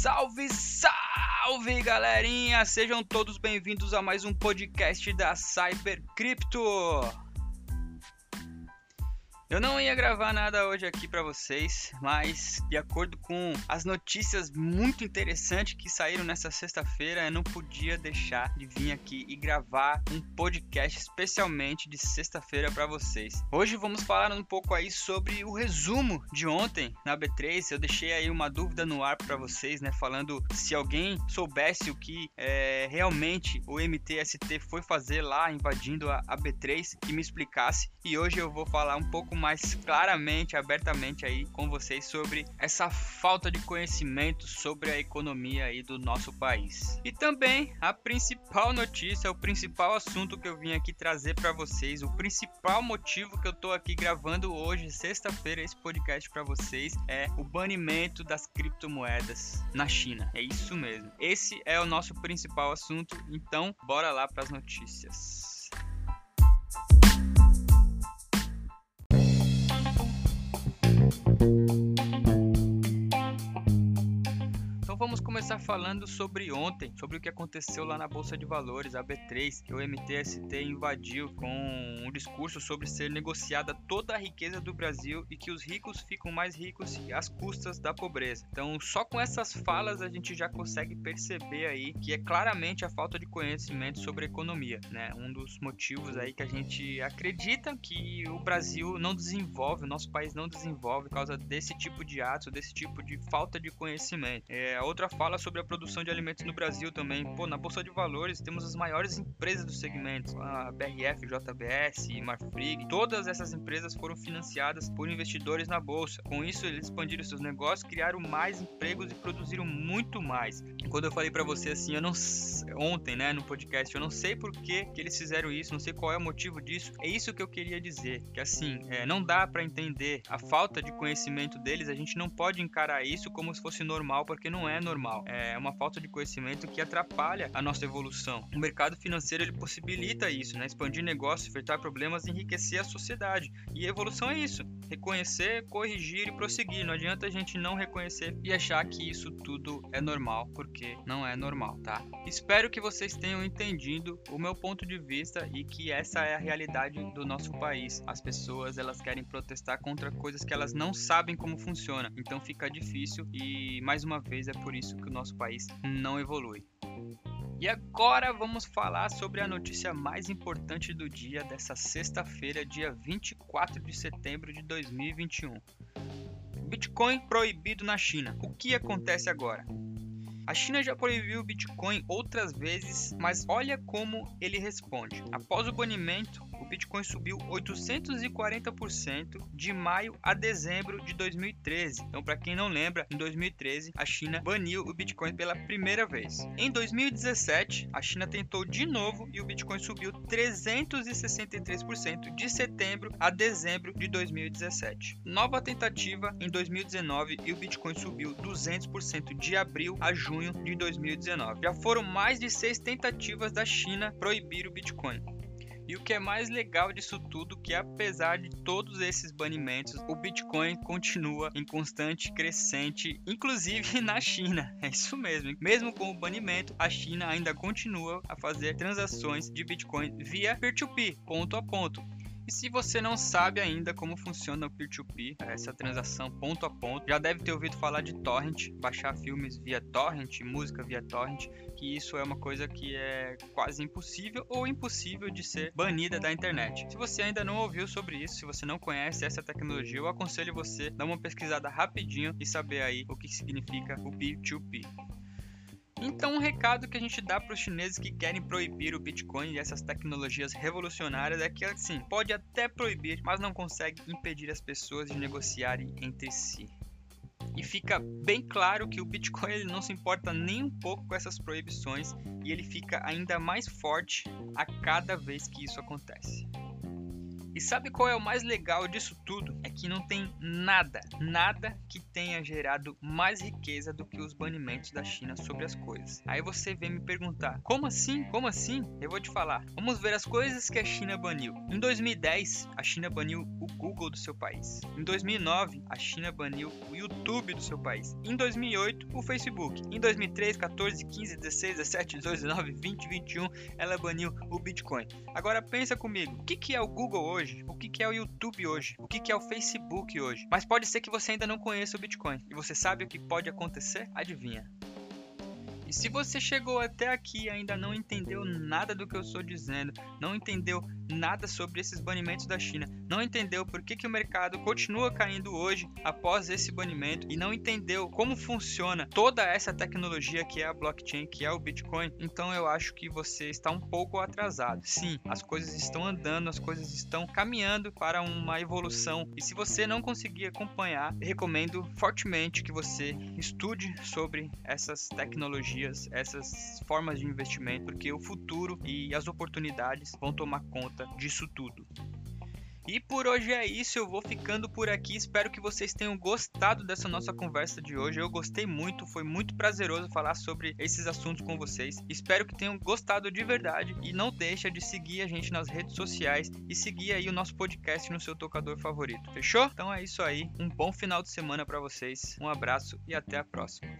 Salve, salve, galerinha! Sejam todos bem-vindos a mais um podcast da Cyber Crypto. Eu não ia gravar nada hoje aqui para vocês, mas de acordo com as notícias muito interessantes que saíram nessa sexta-feira, eu não podia deixar de vir aqui e gravar um podcast especialmente de sexta-feira para vocês. Hoje vamos falar um pouco aí sobre o resumo de ontem na B3. Eu deixei aí uma dúvida no ar para vocês, né, falando se alguém soubesse o que é, realmente o MTST foi fazer lá invadindo a, a B3, que me explicasse. E hoje eu vou falar um pouco mais claramente, abertamente aí com vocês sobre essa falta de conhecimento sobre a economia aí do nosso país. E também a principal notícia, o principal assunto que eu vim aqui trazer para vocês, o principal motivo que eu tô aqui gravando hoje, sexta-feira, esse podcast para vocês é o banimento das criptomoedas na China. É isso mesmo. Esse é o nosso principal assunto, então bora lá para as notícias. Começar falando sobre ontem, sobre o que aconteceu lá na Bolsa de Valores, a B3, que o MTST invadiu com um discurso sobre ser negociada toda a riqueza do Brasil e que os ricos ficam mais ricos às custas da pobreza. Então, só com essas falas a gente já consegue perceber aí que é claramente a falta de conhecimento sobre economia, né? Um dos motivos aí que a gente acredita que o Brasil não desenvolve, o nosso país não desenvolve por causa desse tipo de atos, desse tipo de falta de conhecimento. É, outra outra fala sobre a produção de alimentos no Brasil também. Pô, na Bolsa de Valores temos as maiores empresas do segmento, a BRF, JBS, Marfrig. Todas essas empresas foram financiadas por investidores na bolsa. Com isso, eles expandiram seus negócios, criaram mais empregos e produziram muito mais. Quando eu falei para você assim, eu não ontem, né, no podcast, eu não sei por que, que eles fizeram isso, não sei qual é o motivo disso. É isso que eu queria dizer, que assim, é, não dá para entender a falta de conhecimento deles. A gente não pode encarar isso como se fosse normal, porque não é normal. É uma falta de conhecimento que atrapalha a nossa evolução. O mercado financeiro ele possibilita isso, né? Expandir negócios, enfrentar problemas, enriquecer a sociedade. E evolução é isso: reconhecer, corrigir e prosseguir. Não adianta a gente não reconhecer e achar que isso tudo é normal, porque não é normal, tá? Espero que vocês tenham entendido o meu ponto de vista e que essa é a realidade do nosso país. As pessoas elas querem protestar contra coisas que elas não sabem como funciona. Então fica difícil e mais uma vez é por isso que o nosso país não evolui. E agora vamos falar sobre a notícia mais importante do dia dessa sexta-feira, dia 24 de setembro de 2021. Bitcoin proibido na China. O que acontece agora? A China já proibiu o Bitcoin outras vezes, mas olha como ele responde. Após o banimento, o Bitcoin subiu 840% de maio a dezembro de 2013. Então, para quem não lembra, em 2013 a China baniu o Bitcoin pela primeira vez. Em 2017, a China tentou de novo e o Bitcoin subiu 363% de setembro a dezembro de 2017. Nova tentativa em 2019 e o Bitcoin subiu 200% de abril a junho de 2019. Já foram mais de seis tentativas da China proibir o Bitcoin. E o que é mais legal disso tudo que apesar de todos esses banimentos, o Bitcoin continua em constante crescente, inclusive na China. É isso mesmo. Mesmo com o banimento, a China ainda continua a fazer transações de Bitcoin via peer-to-peer, -peer, ponto a ponto. E se você não sabe ainda como funciona o peer-to-peer, -peer, essa transação ponto a ponto, já deve ter ouvido falar de torrent, baixar filmes via torrent, música via torrent, que isso é uma coisa que é quase impossível ou impossível de ser banida da internet. Se você ainda não ouviu sobre isso, se você não conhece essa tecnologia, eu aconselho você dar uma pesquisada rapidinho e saber aí o que significa o peer-to-peer. -peer. Então, um recado que a gente dá para os chineses que querem proibir o Bitcoin e essas tecnologias revolucionárias é que, assim, pode até proibir, mas não consegue impedir as pessoas de negociarem entre si. E fica bem claro que o Bitcoin ele não se importa nem um pouco com essas proibições e ele fica ainda mais forte a cada vez que isso acontece. E sabe qual é o mais legal disso tudo? É que não tem nada, nada que tenha gerado mais riqueza do que os banimentos da China sobre as coisas. Aí você vem me perguntar: como assim? Como assim? Eu vou te falar. Vamos ver as coisas que a China baniu. Em 2010, a China baniu o Google do seu país. Em 2009, a China baniu o YouTube do seu país. Em 2008, o Facebook. Em 2013, 14, 15, 16, 17, 18, 19, 20, 21, ela baniu o Bitcoin. Agora pensa comigo, o que é o Google hoje? O que, é o YouTube hoje? O que é o Facebook hoje? Mas pode ser que você ainda não conheça o Bitcoin. E você sabe o que pode acontecer? Adivinha. E se você chegou até aqui e ainda não entendeu nada do que eu estou dizendo, não entendeu nada sobre esses banimentos da China, não entendeu por que, que o mercado continua caindo hoje após esse banimento e não entendeu como funciona toda essa tecnologia que é a blockchain, que é o Bitcoin, então eu acho que você está um pouco atrasado. Sim, as coisas estão andando, as coisas estão caminhando para uma evolução e se você não conseguir acompanhar, recomendo fortemente que você estude sobre essas tecnologias, essas formas de investimento, porque o futuro e as oportunidades vão tomar conta conta disso tudo. E por hoje é isso, eu vou ficando por aqui. Espero que vocês tenham gostado dessa nossa conversa de hoje. Eu gostei muito, foi muito prazeroso falar sobre esses assuntos com vocês. Espero que tenham gostado de verdade e não deixa de seguir a gente nas redes sociais e seguir aí o nosso podcast no seu tocador favorito. Fechou? Então é isso aí. Um bom final de semana para vocês. Um abraço e até a próxima.